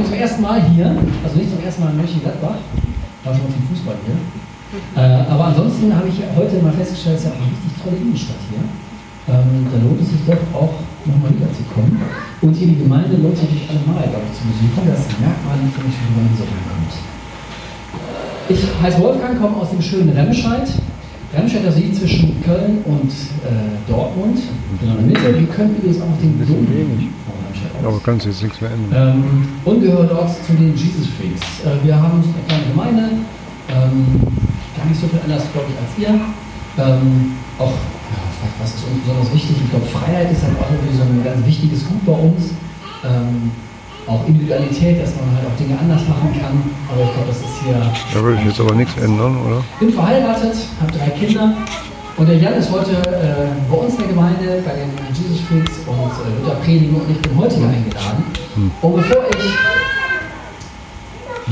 bin zum ersten Mal hier, also nicht zum ersten Mal in Mönchengladbach, war schon mal zum Fußball hier. Äh, aber ansonsten habe ich heute mal festgestellt, es ist ja auch eine richtig tolle Innenstadt hier. Ähm, da lohnt es sich doch auch nochmal wiederzukommen. Und hier die Gemeinde lohnt sich natürlich allemal, glaube ich, zu besuchen. Das merkt man, finde ich, wenn man so reinkommt. Ich heiße Wolfgang, komme aus dem schönen Remscheid. Remscheid, das liegt zwischen Köln und äh, Dortmund, genau in der Mitte. Wir können übrigens auch den Dom. Aber kannst jetzt nichts mehr ändern. Ähm, und gehören dort zu den Jesus Freaks. Äh, wir haben eine kleine Gemeinde, ähm, gar nicht so viel anders, glaube ich, als ihr. Ähm, auch, ja, was ist uns besonders wichtig? Ich glaube, Freiheit ist halt auch irgendwie so ein ganz wichtiges Gut bei uns. Ähm, auch Individualität, dass man halt auch Dinge anders machen kann. Aber ich glaube, das ist hier. Da würde ich jetzt aber nichts ändern, oder? bin verheiratet, habe drei Kinder. Und der Jan ist heute äh, bei uns in der Gemeinde, bei den Jesus Freaks und äh, da predigen und ich bin heute hier eingeladen. Und bevor ich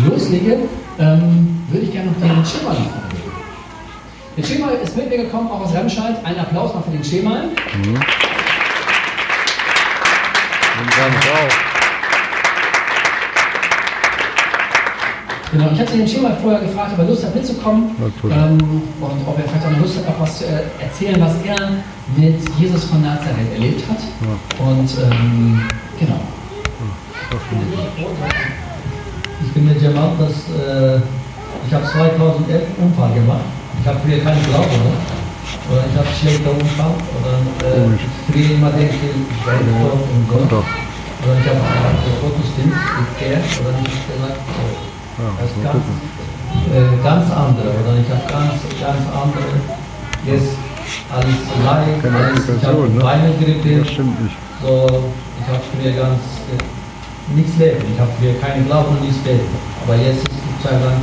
loslege, ähm, würde ich gerne noch den Schimmer nach vorne geben. Der Schimmer ist mit mir gekommen, auch aus Remscheid. Einen Applaus mal für den Schimmer. Mhm. Und dann auch. Genau, ich hatte den Schimmer vorher gefragt, ob er Lust hat mitzukommen Natürlich. ähm, und ob er vielleicht auch noch Lust hat, auch was zu äh, erzählen, was er mit Jesus von Nazareth erlebt hat. Und ähm, genau. Ich bin der Jamal, das, äh, ich habe 2011 Unfall gemacht. Ich habe früher keinen Glauben. Ne? Oder ich habe schlechter Unfall. Oder äh, Komisch. früher immer denke ich, ich werde tot und doch. Oder ich habe den Gottesdienst gekehrt. Oder ich habe gesagt, oh, Ja, das ist ganz, äh, ganz andere. Oder ich habe ganz, ganz andere. Jetzt alles leid, Keine alles, ich habe ne? Beinegrippe. Das stimmt nicht. So, ich habe früher ganz äh, nichts leben. Ich habe früher keinen Glauben und nichts leben. Aber jetzt ist die Zeit lang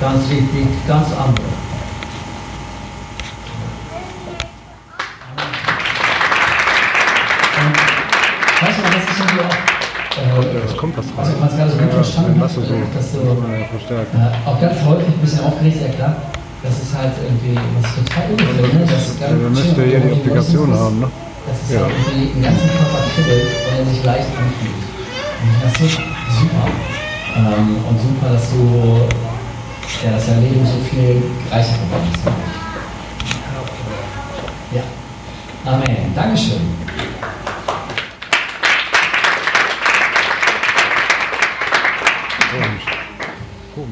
ganz richtig, ganz andere. Kommt das Was ich gerade so gut verstanden es so. dass so Ja, verstärken. äh, auch ganz häufig ein bisschen aufgeregt, ja klar. Das ist halt irgendwie, das ist total ungefähr, ne? Das ist Ja, dann müsst ihr ja die Applikation haben, ne? Das ist Ja. halt irgendwie den ganzen Körper kribbelt und er sich leicht anfühlt. Und das ist super. Ähm, und super, dass du, ja, dass dein Leben so viel reicher geworden ist. Ja. Amen. Dankeschön.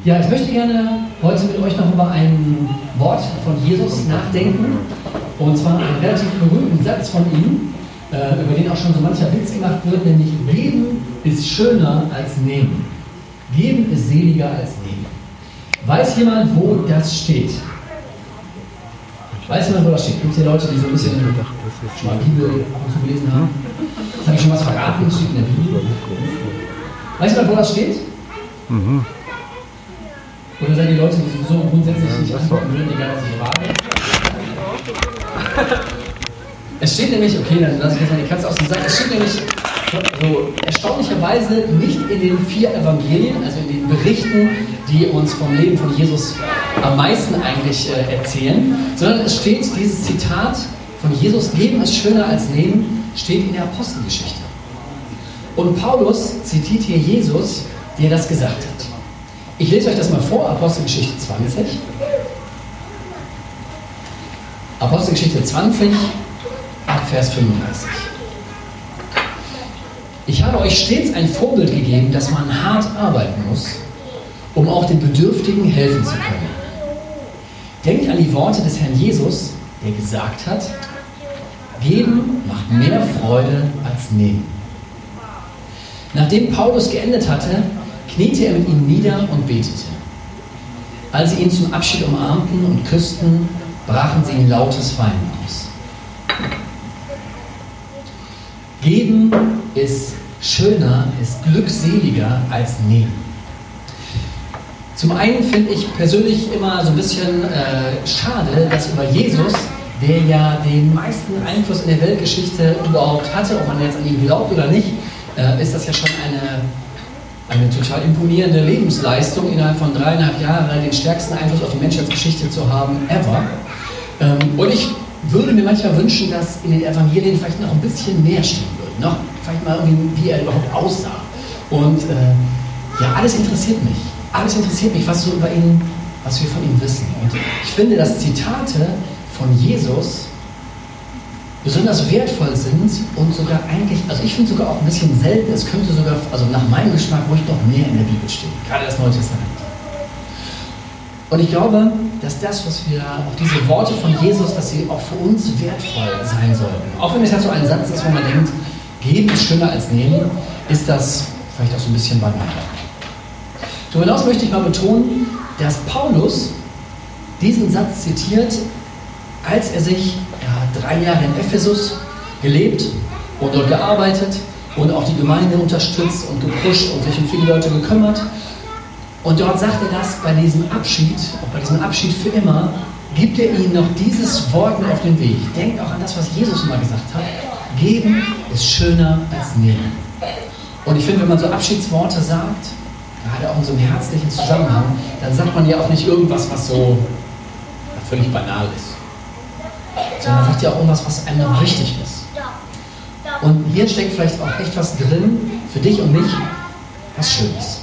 Ja, ich möchte gerne heute mit euch noch über ein Wort von Jesus nachdenken. Und zwar einen relativ berühmten Satz von ihm, äh, über den auch schon so mancher Witz gemacht wird, nämlich Geben ist schöner als Nehmen. Geben ist seliger als Nehmen. Weiß jemand, wo das steht? Weiß jemand, wo das steht? Gibt es hier Leute, die so ein bisschen schon mal Bibel ab und zu gelesen haben? Jetzt habe ich schon was verraten, das steht in der Bibel. Weiß jemand, wo das steht? Mhm. Oder seid ihr Leute, die sowieso grundsätzlich Ja, nicht antworten würden, egal was ich frage? Es steht nämlich, okay, dann lasse ich jetzt mal die Katze aus dem Sack, es steht nämlich so erstaunlicherweise nicht in den vier Evangelien, also in den Berichten, die uns vom Leben von Jesus am meisten eigentlich äh, erzählen, sondern es steht dieses Zitat von Jesus, Leben ist schöner als Leben, steht in der Apostelgeschichte. Und Paulus zitiert hier Jesus, der das gesagt hat. Ich lese euch das mal vor, Apostelgeschichte 20. Apostelgeschichte 20, ab Vers 35. Ich habe euch stets ein Vorbild gegeben, dass man hart arbeiten muss, um auch den Bedürftigen helfen zu können. Denkt an die Worte des Herrn Jesus, der gesagt hat, Geben macht mehr Freude als Nehmen. Nachdem Paulus geendet hatte, kniete er mit ihnen nieder und betete. Als sie ihn zum Abschied umarmten und küssten, brachen sie in lautes Weinen aus. Geben ist schöner, ist glückseliger als nehmen. Zum einen finde ich persönlich immer so ein bisschen äh, schade, dass über Jesus, der ja den meisten Einfluss in der Weltgeschichte überhaupt hatte, ob man jetzt an ihn glaubt oder nicht, äh, ist das ja schon eine, eine total imponierende Lebensleistung, innerhalb von dreieinhalb Jahren den stärksten Einfluss auf die Menschheitsgeschichte zu haben, ever. Ähm, und ich würde mir manchmal wünschen, dass in den Evangelien vielleicht noch ein bisschen mehr stehen würde. Noch vielleicht mal irgendwie, wie er überhaupt aussah. Und äh, ja, alles interessiert mich. Alles interessiert mich, was so über ihn, was wir von ihm wissen. Und ich finde, dass Zitate von Jesus besonders wertvoll sind und sogar eigentlich, also ich finde sogar auch ein bisschen selten, es könnte sogar, also nach meinem Geschmack, ruhig noch mehr in der Bibel stehen, gerade das Neue Testament. Und ich glaube, dass das, was wir, auch diese Worte von Jesus, dass sie auch für uns wertvoll sein sollten. Auch wenn es halt so ein Satz ist, wo man denkt, geben ist schöner als nehmen, ist das vielleicht auch so ein bisschen banal. Darüber hinaus möchte ich mal betonen, dass Paulus diesen Satz zitiert, als er sich ja, drei Jahre in Ephesus gelebt und dort gearbeitet und auch die Gemeinde unterstützt und gepusht und sich um viele Leute gekümmert. Und dort sagt er das bei diesem Abschied, auch bei diesem Abschied für immer, gibt er ihnen noch dieses Wort auf den Weg. Denkt auch an das, was Jesus immer gesagt hat. Geben ist schöner als nehmen. Und ich finde, wenn man so Abschiedsworte sagt, gerade auch in so einem herzlichen Zusammenhang, dann sagt man ja auch nicht irgendwas, was so völlig banal ist. Sondern sagt ja auch irgendwas, was einem wichtig ist. Und hier steckt vielleicht auch echt was drin, für dich und mich, was Schönes.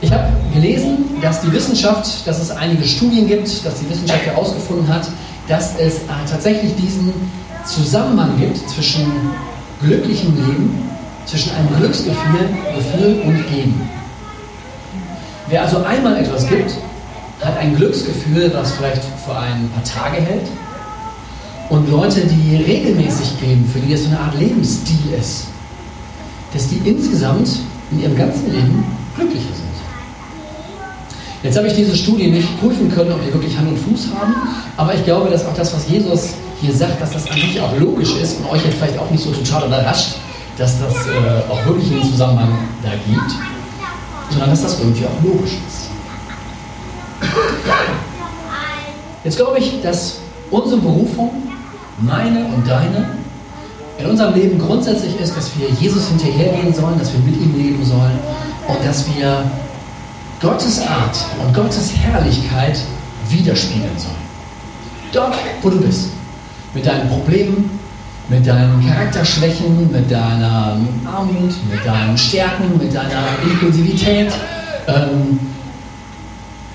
Ich habe gelesen, dass die Wissenschaft, dass es einige Studien gibt, dass die Wissenschaft herausgefunden hat, dass es äh, tatsächlich diesen Zusammenhang gibt zwischen glücklichem Leben, zwischen einem Glücksgefühl Gefühl und Geben. Wer also einmal etwas gibt, hat ein Glücksgefühl, was vielleicht für ein paar Tage hält. Und Leute, die regelmäßig geben, für die das so eine Art Lebensstil ist, dass die insgesamt in ihrem ganzen Leben glücklicher sind. Jetzt habe ich diese Studie nicht prüfen können, ob die wirklich Hand und Fuß haben, aber ich glaube, dass auch das, was Jesus hier sagt, dass das sich auch logisch ist und euch jetzt vielleicht auch nicht so total überrascht, dass das äh, auch wirklich einen Zusammenhang da gibt, sondern dass das irgendwie auch logisch ist. Jetzt glaube ich, dass unsere Berufung, meine und deine, in unserem Leben grundsätzlich ist, dass wir Jesus hinterhergehen sollen, dass wir mit ihm leben sollen und dass wir Gottes Art und Gottes Herrlichkeit widerspiegeln sollen. Dort, wo du bist. Mit deinen Problemen, mit deinen Charakterschwächen, mit deiner Armut, mit deinen Stärken, mit deiner Impulsivität, ähm,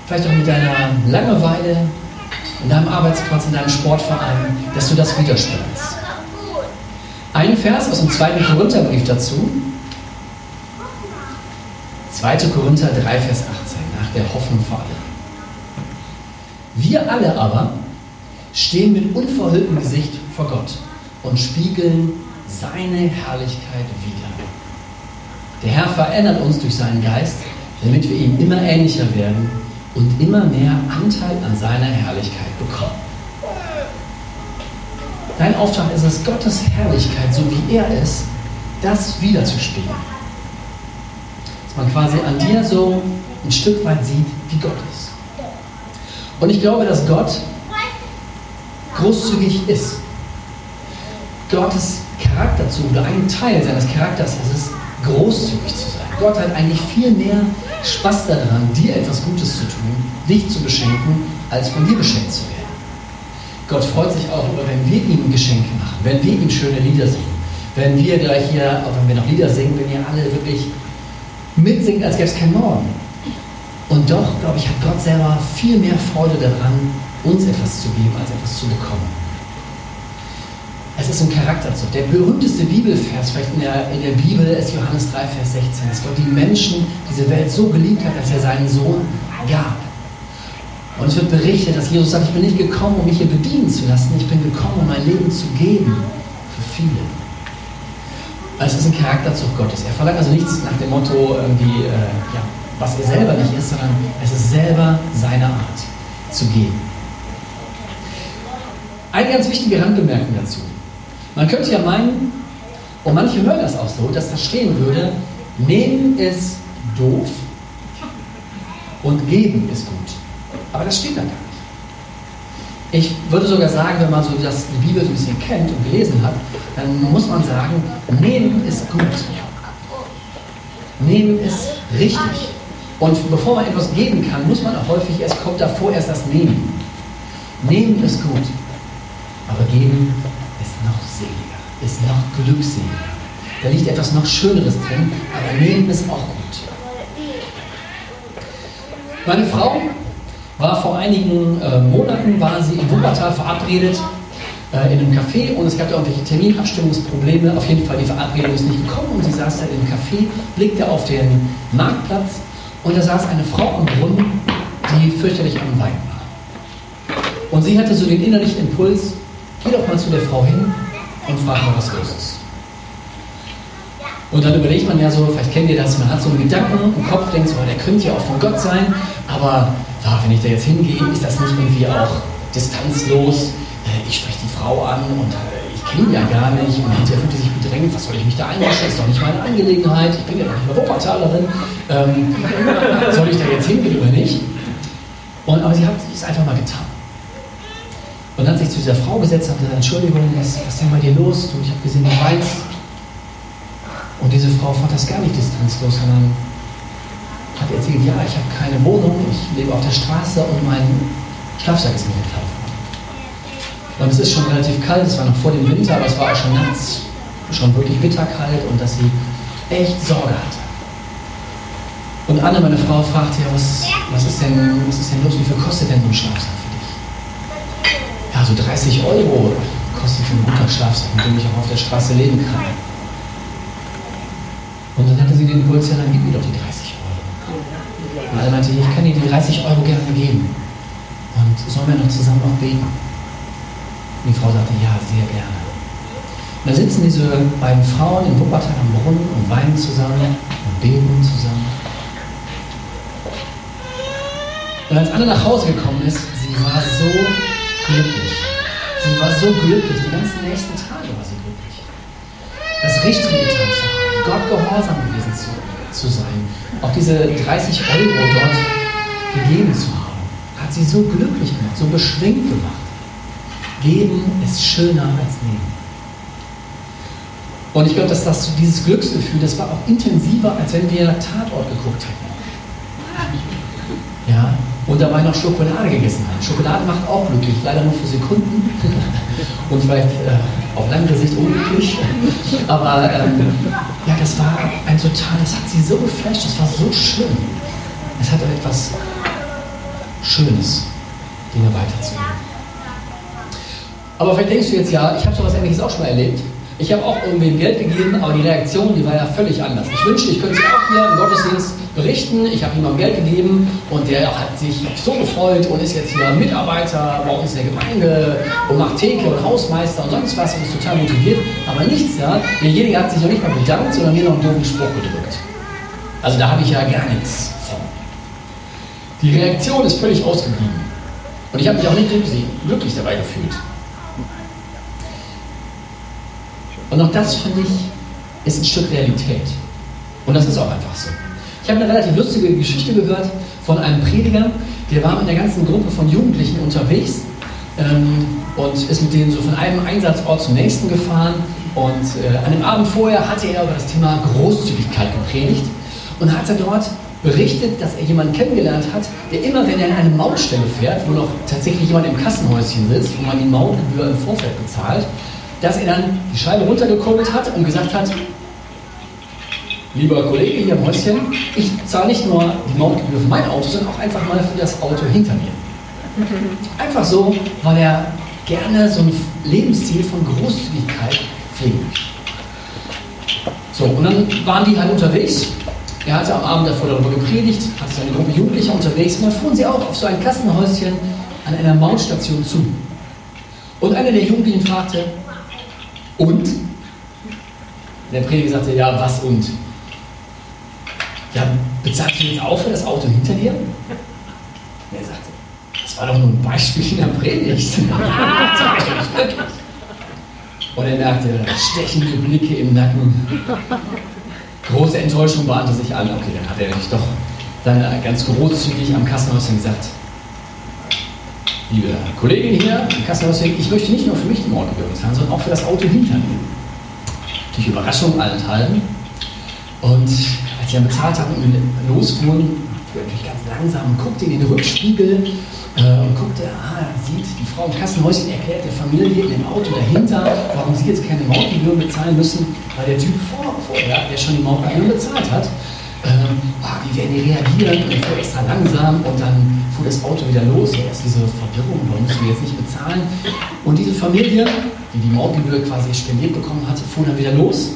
vielleicht auch mit deiner Langeweile, in deinem Arbeitsplatz, in deinem Sportverein, dass du das widerspiegelst. Ein Vers aus dem zweiten Korintherbrief dazu, 2. Korinther 3, Vers 18, nach der Hoffnung vor allem. Wir alle aber stehen mit unverhülltem Gesicht vor Gott und spiegeln seine Herrlichkeit wider. Der Herr verändert uns durch seinen Geist, damit wir ihm immer ähnlicher werden und immer mehr Anteil an seiner Herrlichkeit bekommen. Dein Auftrag ist es, Gottes Herrlichkeit, so wie er ist, das wiederzuspiegeln. Dass man quasi an dir so ein Stück weit sieht, wie Gott ist. Und ich glaube, dass Gott großzügig ist. Gottes Charakterzug oder ein Teil seines Charakters ist es, großzügig zu sein. Gott hat eigentlich viel mehr Spaß daran, dir etwas Gutes zu tun, dich zu beschenken, als von dir beschenkt zu werden. Gott freut sich auch über, wenn wir ihm Geschenke machen, wenn wir ihm schöne Lieder singen, wenn wir gleich hier, auch wenn wir noch Lieder singen, wenn ihr alle wirklich mitsingen, als gäbe es keinen Morgen. Und doch, glaube ich, hat Gott selber viel mehr Freude daran, uns etwas zu geben, als etwas zu bekommen. Es ist ein Charakterzug. Der berühmteste Bibelvers vielleicht in der, in der Bibel ist Johannes 3, Vers 16, dass Gott die Menschen, diese Welt so geliebt hat, dass er seinen Sohn gab. Und es wird berichtet, dass Jesus sagt, ich bin nicht gekommen, um mich hier bedienen zu lassen, ich bin gekommen, um mein Leben zu geben für viele. Es ist ein Charakterzug Gottes. Er verlangt also nichts nach dem Motto, irgendwie, äh, ja, was er selber nicht ist, sondern es ist selber seine Art zu geben. Eine ganz wichtige Randbemerkung dazu. Man könnte ja meinen, und manche hören das auch so, dass da stehen würde, nehmen ist doof und geben ist gut. Aber das steht da gar nicht. Ich würde sogar sagen, wenn man so das, die Bibel so ein bisschen kennt und gelesen hat, dann muss man sagen, nehmen ist gut. Nehmen ist richtig. Und bevor man etwas geben kann, muss man auch häufig, es kommt davor erst das Nehmen. Nehmen ist gut, aber geben ist noch glückseliger. Da liegt etwas noch Schöneres drin, aber nehmen ist auch gut. Meine Frau war vor einigen äh, Monaten, war sie in Wuppertal verabredet äh, in einem Café und es gab da irgendwelche Terminabstimmungsprobleme. Auf jeden Fall, die Verabredung ist nicht gekommen und sie saß da im Café, blickte auf den Marktplatz und da saß eine Frau am Brunnen, die fürchterlich am Weinen war. Und sie hatte so den innerlichen Impuls, geh doch mal zu der Frau hin und mal, was ist. Und dann überlegt man ja so, vielleicht kennt ihr das, man hat so einen Gedanken im Kopf, denkt so, oh, der könnte ja auch von Gott sein, aber ja, wenn ich da jetzt hingehe, ist das nicht irgendwie auch distanzlos? Äh, ich spreche die Frau an und äh, ich kenne ja gar nicht und hinterher fühlt sich bedrängt, was soll ich mich da einmischen? Ist doch nicht meine Angelegenheit, ich bin ja noch nicht mal Wuppertalerin. Ähm, soll ich da jetzt hingehen oder nicht? Und, aber sie hat es einfach mal getan. Und hat sich zu dieser Frau gesetzt und gesagt, Entschuldigung, was, ist denn bei dir los? Du, ich habe gesehen, du weinst. Und diese Frau fand das gar nicht distanzlos, sondern hat erzählt, ja, ich habe keine Wohnung, ich lebe auf der Straße und mein Schlafsack ist mir geklaut Und es ist schon relativ kalt, es war noch vor dem Winter, aber es war auch schon nachts schon wirklich bitterkalt und dass sie echt Sorge hatte. Und Anne, meine Frau, fragte ja, was, was, ist denn, was ist denn los, wie viel kostet denn so ein Schlafsack so 30 Euro kostet ein guter Schlafsack, mit dem ich auch auf der Straße leben kann. Und dann hatte sie den Impuls, ja, dann gib mir doch die 30 Euro. Und er meinte, ich kann dir die 30 Euro gerne geben. Und sollen wir noch zusammen noch beten? Und die Frau sagte, ja, sehr gerne. Und da sitzen diese beiden Frauen in Wuppertal am Brunnen und weinen zusammen und beten zusammen. Und als Anne nach Hause gekommen ist, sie war so glücklich. Sie war so glücklich. Die ganzen nächsten Tage war sie glücklich. Das Richtige getan zu haben. Gott gehorsam gewesen zu, zu sein, auch diese 30 Euro dort gegeben zu haben, hat sie so glücklich gemacht, so beschwingt gemacht. Geben ist schöner als nehmen. Und ich glaube, dass das, dieses Glücksgefühl, das war auch intensiver, als wenn wir Tatort geguckt hätten. Ja, und dabei noch Schokolade gegessen haben. Schokolade macht auch glücklich, leider nur für Sekunden und vielleicht äh, auf langere Sicht unglücklich. Aber ähm, ja, das war ein total, das hat sie so geflasht, das war so schön. Es hatte etwas Schönes, Dinge weiterzugeben. Aber vielleicht denkst du jetzt, ja, ich habe sowas Ähnliches auch schon mal erlebt. Ich habe auch irgendwem Geld gegeben, aber die Reaktion, die war ja völlig anders. Ich wünschte, ich könnte es auch hier im Gottesdienst berichten. Ich habe ihm mal Geld gegeben und der hat sich so gefreut und ist jetzt hier Mitarbeiter bei uns in der Gemeinde und macht Theke und Hausmeister und sonst was und ist total motiviert. Aber nichts da. Derjenige hat sich noch nicht mal bedankt, sondern mir noch einen doofen Spruch gedrückt. Also da habe ich ja gar nichts von. Die Reaktion ist völlig ausgeblieben. Und ich habe mich auch nicht glücklich dabei gefühlt. Und auch das, finde ich, ist ein Stück Realität. Und das ist auch einfach so. Ich habe eine relativ lustige Geschichte gehört von einem Prediger, der war mit einer ganzen Gruppe von Jugendlichen unterwegs ähm, und ist mit denen so von einem Einsatzort zum nächsten gefahren. Und äh, an dem Abend vorher hatte er über das Thema Großzügigkeit gepredigt und hat er dort berichtet, dass er jemanden kennengelernt hat, der immer, wenn er in eine Mautstelle fährt, wo noch tatsächlich jemand im Kassenhäuschen sitzt, wo man die Mautgebühr im Vorfeld bezahlt, dass er dann die Scheibe runtergekurbelt hat und gesagt hat, lieber Kollege hier im Häuschen, ich zahle nicht nur die Mautgebühr für mein Auto, sondern auch einfach mal für das Auto hinter mir. Einfach so, weil er gerne so ein Lebensstil von Großzügigkeit pflegt. So, und dann waren die halt unterwegs. Er hatte am Abend davor darüber gepredigt, hatte seine Gruppe Jugendlicher unterwegs und dann fuhren sie auch auf so ein Kassenhäuschen an einer Mautstation zu. Und einer der Jugendlichen fragte, und? Der Prediger sagte, ja, was und? Ja, bezahlst du jetzt auch für das Auto hinter dir? Und er sagte, das war doch nur ein Beispiel in der Predigt. Und er merkte stechende Blicke im Nacken. Große Enttäuschung bahnte sich an. Okay, dann hat er nämlich doch dann ganz großzügig am Kassenhäuschen gesagt, liebe Kollegin hier im Kassenhäuschen, ich möchte nicht nur für mich die Mautgebühr bezahlen, sondern auch für das Auto hinter mir. Durch Überraschung allenthalben. Und als sie dann bezahlt hatten und losfuhren, fuhr natürlich ganz langsam und guckte in den Rückspiegel äh, und guckte, ah, sieht die Frau im Kassenhäuschen erklärt der Familie in dem Auto dahinter, warum sie jetzt keine Mautgebühren bezahlen müssen, weil der Typ vor, vorher, der schon die Mautgebühren bezahlt hat, ähm, ah, wie werden die reagieren? Und fuhr extra langsam und dann fuhr das Auto wieder los. Ja, erst diese Verwirrung, warum müssen wir jetzt nicht bezahlen? Und diese Familie, die die Mautgebühr quasi spendiert bekommen hatte, fuhr dann wieder los,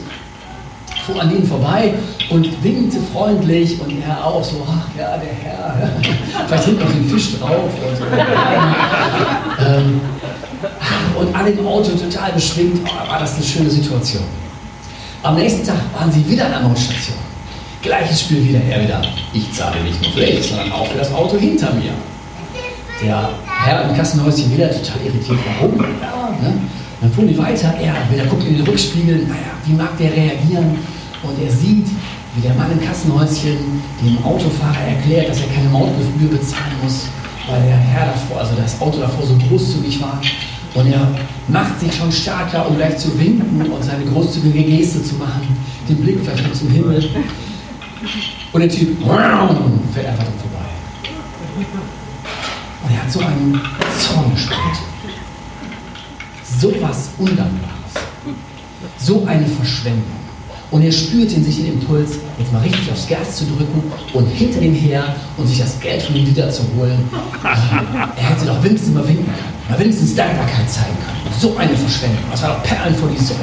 fuhr an denen vorbei und winkte freundlich und er auch so, ach ja, der Herr, vielleicht hinten noch den Fisch drauf und so. ähm, und alle im Auto total beschwingt, oh, war das eine schöne Situation. Am nächsten Tag waren sie wieder an der Mautstation. Gleiches Spiel wieder, er wieder. Ich zahle nicht nur für dich, sondern auch für das Auto hinter mir. Der Herr im Kassenhäuschen wieder total irritiert, warum? Ja, ne? Dann fuhren die weiter, er wieder guckt in den Rückspiegel, naja, wie mag der reagieren? Und er sieht, wie der Mann im Kassenhäuschen dem Autofahrer erklärt, dass er keine Mautgebühr bezahlen muss, weil der Herr davor, also das Auto davor so großzügig war. Und er macht sich schon stärker, um gleich zu winken und seine großzügige Geste zu machen, den Blick vielleicht zum Himmel. Und der Typ fährt einfach dran vorbei. Und er hat so einen Zorn gespürt. So was Undankbares. So eine Verschwendung. Und er spürte in sich den Impuls, jetzt mal richtig aufs Gas zu drücken und hinter ihm her und sich das Geld von ihm wiederzuholen. er hätte doch wenigstens mal winken können, mal wenigstens Dankbarkeit zeigen können. So eine Verschwendung. Das war doch Perlen vor die Säule.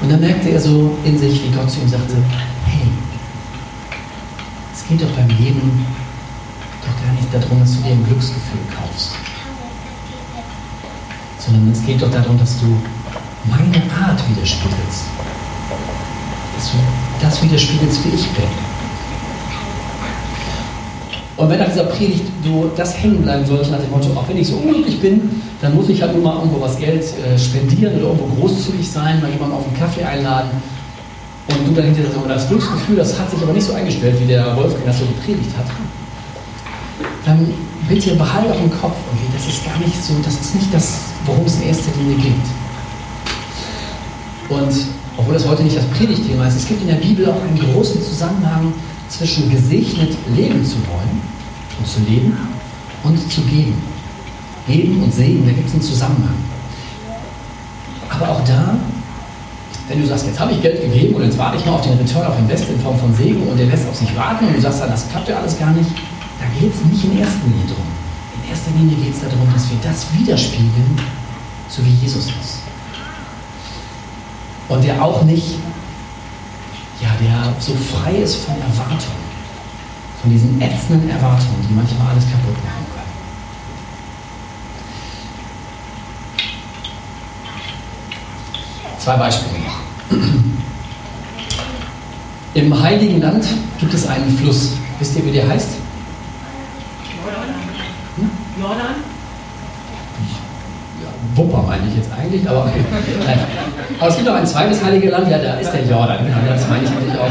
Und dann merkte er so in sich, wie Gott zu ihm sagte, hey, es geht doch beim Leben doch gar nicht darum, dass du dir ein Glücksgefühl kaufst, sondern es geht doch darum, dass du meine Art widerspiegelst. Dass du das widerspiegelst, wie ich bin. Und wenn nach dieser Predigt du das hängen bleiben sollte, nach dem Motto, auch wenn ich so unglücklich bin, dann muss ich halt nur mal irgendwo was Geld äh, spendieren oder irgendwo großzügig sein, mal jemanden auf einen Kaffee einladen und du dann hinterher so das Glücksgefühl, das hat sich aber nicht so eingestellt, wie der Wolfgang das so gepredigt hat, dann bitte behalte auch im Kopf, okay, das ist gar nicht so, das ist nicht das, worum es in erster Linie geht. Und obwohl das heute nicht das Predigtthema ist, es gibt in der Bibel auch einen großen Zusammenhang zwischen gesegnet leben zu wollen und zu leben und zu geben. Geben und Segen, da gibt es einen Zusammenhang. Aber auch da, wenn du sagst, jetzt habe ich Geld gegeben und jetzt warte ich mal auf den Return of Invest in Form von Segen und der lässt auf sich warten und du sagst dann, das klappt ja alles gar nicht, da geht es nicht in erster Linie drum. In erster Linie geht es darum, dass wir das widerspiegeln, so wie Jesus ist. Und der auch nicht, ja, der so frei ist von Erwartungen, von diesen ätzenden Erwartungen, die manchmal alles kaputt machen können. Zwei Beispiele noch. Im Heiligen Land gibt es einen Fluss. Wisst ihr, wie der heißt? Jordan? Jordan? Wupper meine ich jetzt eigentlich, aber okay. Aber es gibt noch ein zweites heilige Land, ja, da ist der Jordan. Genau, das meine ich natürlich auch.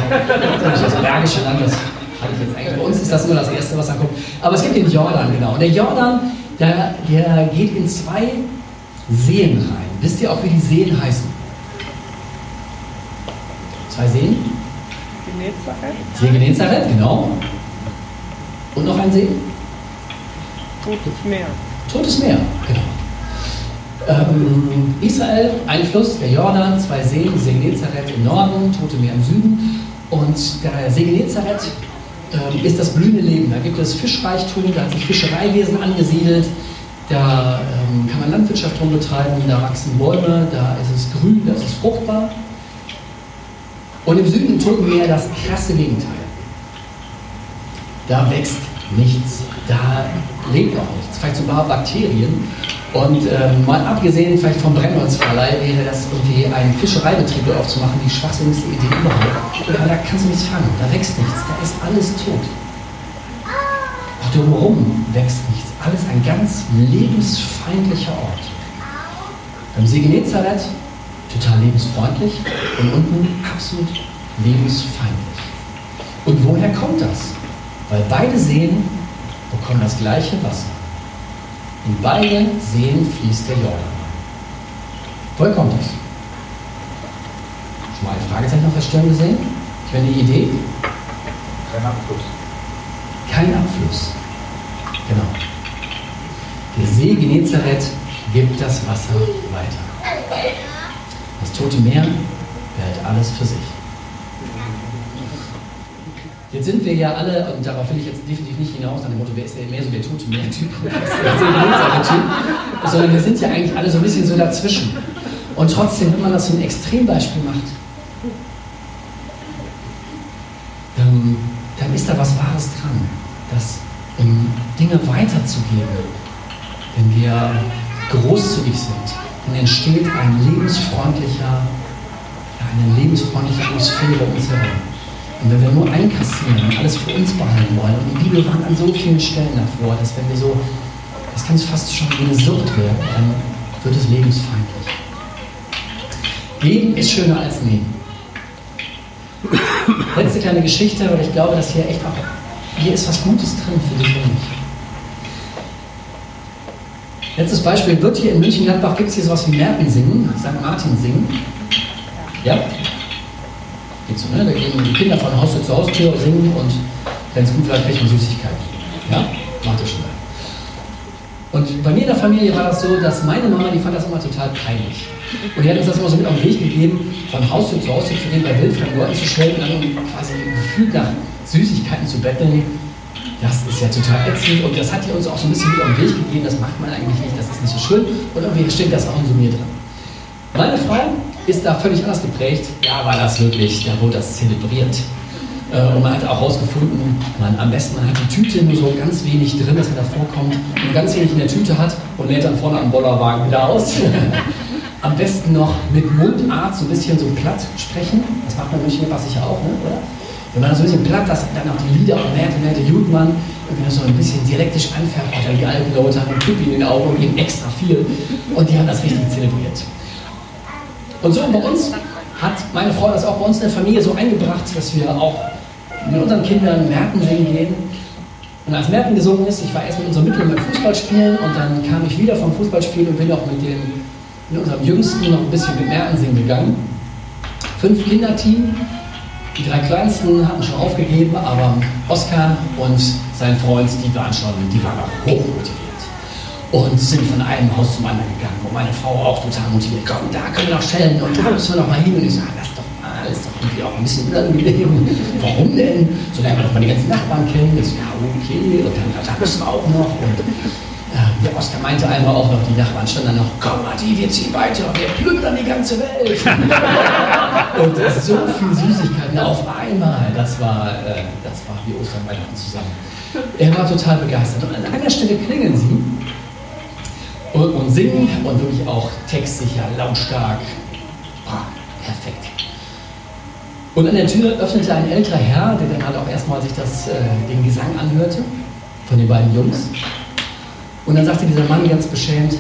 Das, das bergische Land, das hatte ich jetzt eigentlich. Bei uns ist das nur das Erste, was da kommt. Aber es gibt den Jordan, genau. Und der Jordan, der, der geht in zwei Seen rein. Wisst ihr auch, wie die Seen heißen? Zwei Seen? Genezareth? See Genezareth, genau. Und noch ein See? Totes Meer. Totes Meer, genau. Ähm, Israel, ein Fluss, der Jordan, zwei Seen, See Genezareth im Norden, Tote Meer im Süden. Und der See Genezareth ähm, ist das blühende Leben. Da gibt es Fischreichtum, da hat sich Fischereiwesen angesiedelt, da ähm, kann man Landwirtschaft drum betreiben, da wachsen Bäume, da ist es grün, da ist es fruchtbar. Und im Süden im Toten Meer das krasse Gegenteil. Da wächst nichts, da lebt auch nichts, vielleicht so ein paar Bakterien. Und ähm, mal abgesehen vielleicht vom Brennholzverleih wäre das irgendwie ein Fischereibetrieb aufzumachen, die schwachsinnigste Idee überhaupt. Aber da kannst du nichts fangen, da wächst nichts, da ist alles tot. Auch drumherum wächst nichts, alles ein ganz lebensfeindlicher Ort. Beim See Genezareth total lebensfreundlich und unten absolut lebensfeindlich. Und woher kommt das? Weil beide Seen bekommen das gleiche Wasser. In beiden Seen fließt der Jordan. Woher kommt das? Schon mal ein Fragezeichen auf der Stirn gesehen? Ich habe eine Idee. Kein Abfluss. Kein Abfluss. Genau. Der See Genezareth gibt das Wasser weiter. Das Tote Meer behält alles für sich. Jetzt sind wir ja alle, und darauf will ich jetzt definitiv nicht hinaus, nach dem Motto, wer ist denn mehr so der tote Meer-Typ der Genezareth-Typ, sondern wir sind ja eigentlich alle so ein bisschen so dazwischen. Und trotzdem, wenn man das so ein Extrembeispiel macht, ähm, dann ist da was Wahres dran, dass um Dinge weiterzugeben, wenn wir großzügig sind, dann entsteht ein lebensfreundlicher, eine lebensfreundliche Atmosphäre um uns herum. Und wenn wir nur einkassieren und alles für uns behalten wollen, und die Bibel warnt an so vielen Stellen davor, dass wenn wir so, das kann fast schon wie eine Sucht werden, dann wird es lebensfeindlich. Geben ist schöner als nehmen. Letzte kleine Geschichte, weil ich glaube, dass hier echt auch, hier ist was Gutes drin für dich und mich. Letztes Beispiel, wird hier in München-Gladbach, gibt es hier sowas wie Märten singen, St. Martin singen? Ja? So, ne? Da gehen die Kinder von Haustür zu Haustür singen und wenn es gut läuft, kriegt man Süßigkeiten. Ja? Macht ihr schon mal. Und bei mir in der Familie war das so, dass meine Mama, die fand das immer total peinlich. Und die hat uns das immer so mit auf den Weg gegeben, von Haustür zu Haustür zu gehen, bei wildfremden Leuten zu stellen und dann quasi gefühlt nach Süßigkeiten zu betteln. Das ist ja total ätzend und das hat die uns auch so ein bisschen mit auf den Weg gegeben, das macht man eigentlich nicht, das ist nicht so schön und irgendwie steht das auch in so mir drin. Meine Frau ist da völlig anders geprägt, da war das wirklich, da wurde das zelebriert. Äh, Und man hat auch herausgefunden, man am besten man hat die Tüte nur so ganz wenig drin, dass man da vorkommt und ganz wenig in der Tüte hat und lädt dann vorne am Bollerwagen wieder aus. am besten noch mit Mundart so ein bisschen so platt sprechen. Das macht man in München sicher auch, ne? oder? Wenn man so ein bisschen platt, dass dann auch die Lieder und Märte, Märte Jutmann irgendwie so ein bisschen dialektisch anfärbt, oder die alten Leute haben einen Pipi in den Augen und geben extra viel. Und die haben das richtig zelebriert. Und so bei uns hat meine Frau das auch bei uns in der Familie so eingebracht, dass wir auch mit unseren Kindern Märten singen gehen. Und als Märten gesungen ist, ich war erst mit unserem Mitteln beim Fußballspielen und dann kam ich wieder vom Fußballspielen und bin auch mit, dem, mit unserem Jüngsten noch ein bisschen mit Märten singen gegangen. Fünf Kinderteam, die drei Kleinsten hatten schon aufgegeben, aber Oskar und sein Freund, die waren schon, die waren auch hochmotiviert und sind von einem Haus zum anderen gegangen. Und meine Frau auch total motiviert. Komm, da können wir noch schellen und da müssen wir noch mal hin. Und ich sage, lass doch mal, das ist doch irgendwie auch ein bisschen unangenehm. Warum denn? So lernen wir doch mal die ganzen Nachbarn kennen. Ich so, ja, okay. Und dann, da müssen wir auch noch. Und äh, der Oskar meinte einmal auch noch, die Nachbarn standen dann noch, komm Matti, wir ziehen weiter, wir plündern die ganze Welt. und so viel Süßigkeiten auf einmal. Das war, äh, das war wie Ostern, Weihnachten zusammen. Er war total begeistert. Und an einer Stelle klingeln sie und, singen und wirklich auch textsicher, lautstark. Ah, perfekt. Und an der Tür öffnete ein älterer Herr, der dann halt auch erstmal sich das, äh, den Gesang anhörte von den beiden Jungs. Und dann sagte dieser Mann ganz beschämt,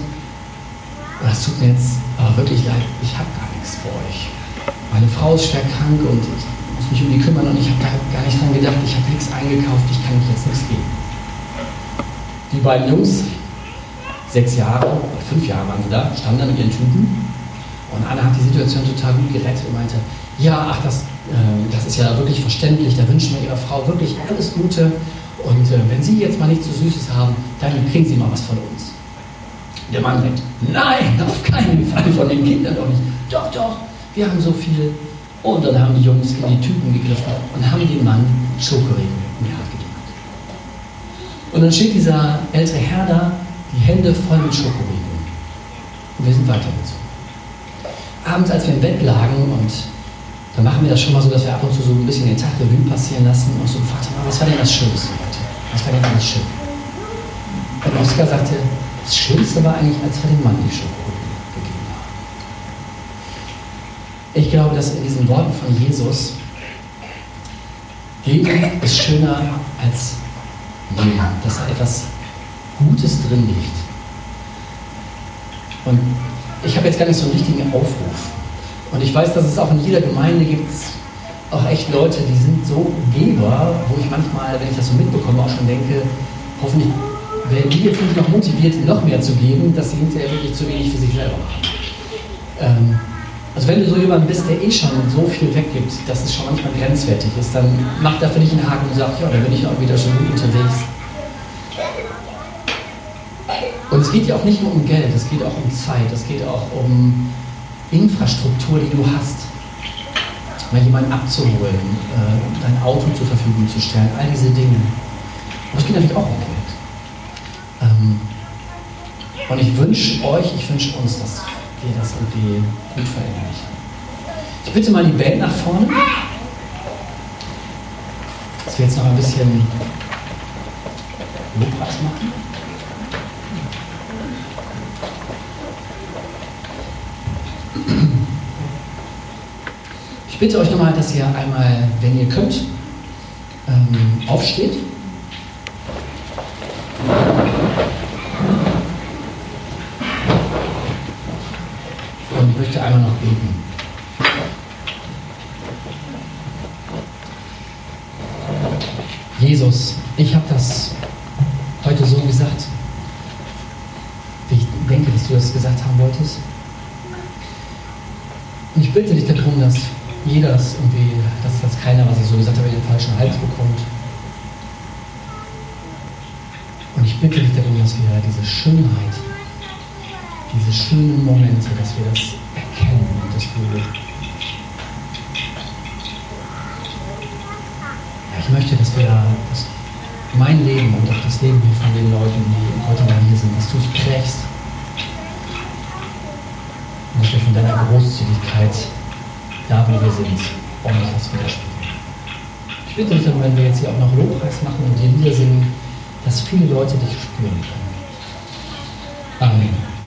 das tut mir jetzt aber wirklich leid, ich habe gar nichts für euch. Meine Frau ist schwer krank und ich muss mich um die kümmern und ich habe gar nicht dran gedacht, ich habe nichts eingekauft, ich kann euch jetzt nichts geben. Die beiden Jungs sechs Jahre, fünf Jahre waren sie da, standen da mit ihren Tüten. Und Anna hat die Situation total gut gerettet und meinte, ja, ach, das, äh, das ist ja wirklich verständlich, da wünschen wir ihrer Frau wirklich alles Gute. Und äh, wenn Sie jetzt mal nichts so Süßes haben, dann kriegen Sie mal was von uns. Der Mann denkt, nein, auf keinen Fall von den Kindern doch nicht. Doch, doch, wir haben so viel. Und dann haben die Jungs in die Tüten gegriffen und haben dem Mann Schokoriegel in die Hand gedrückt. Und dann steht dieser ältere Herr da die Hände voll mit Schokoriegeln. Und wir sind weitergezogen. Abends, als wir im Bett lagen und dann machen wir das schon mal so, dass wir ab und zu so ein bisschen den Tag Revue passieren lassen und so haben, was war denn das Schönste heute? Was war denn alles schön? Und Oskar sagte, das Schönste war eigentlich, als wir dem Mann die Schokoriegel gegeben haben. Ich glaube, dass in diesen Worten von Jesus geben ist schöner als nehmen. Dass da etwas Gutes drin liegt. Und ich habe jetzt gar nicht so einen richtigen Aufruf. Und ich weiß, dass es auch in jeder Gemeinde gibt auch echt Leute, die sind so Geber, wo ich manchmal, wenn ich das so mitbekomme, auch schon denke, hoffentlich werden die jetzt nicht noch motiviert, noch mehr zu geben, dass sie hinterher wirklich zu wenig für sich selber haben. Ähm, Also wenn du so jemand bist, der eh schon so viel weggibt, dass es schon manchmal grenzwertig ist, dann mach da für dich einen Haken und sag, ja, dann bin ich auch wieder schon gut unterwegs. Und es geht ja auch nicht nur um Geld, es geht auch um Zeit, es geht auch um Infrastruktur, die du hast. Mal jemanden abzuholen, äh, dein Auto zur Verfügung zu stellen, all diese Dinge. Aber es geht natürlich auch um Geld. Ähm, und ich wünsche euch, ich wünsche uns, dass wir das irgendwie gut verinnerlichen. Ich bitte mal die Band nach vorne, dass wir jetzt noch ein bisschen Lobpreis machen. Ich bitte euch nochmal, dass ihr einmal, wenn ihr könnt, ähm, aufsteht. Und ich möchte einmal noch beten. Jesus, ich habe das heute so gesagt, wie ich denke, dass du das gesagt haben wolltest. Und ich bitte dich darum, dass jeder das irgendwie, dass das keiner, was ich so gesagt habe, den falschen Hals bekommt. Und ich bitte dich darum, dass wir diese Schönheit, diese schönen Momente, dass wir das erkennen und dass wir. Ja, ich möchte, dass wir dass mein Leben und auch das Leben von den Leuten, die heute mal hier sind, dass du es prägst. Und dass wir von deiner Großzügigkeit da, wo wir sind, ordentlich das widerspiegeln. Ich bitte dich darum, wenn wir jetzt hier auch noch Lobpreis machen und die Lieder singen, dass viele Leute dich spüren können. Amen.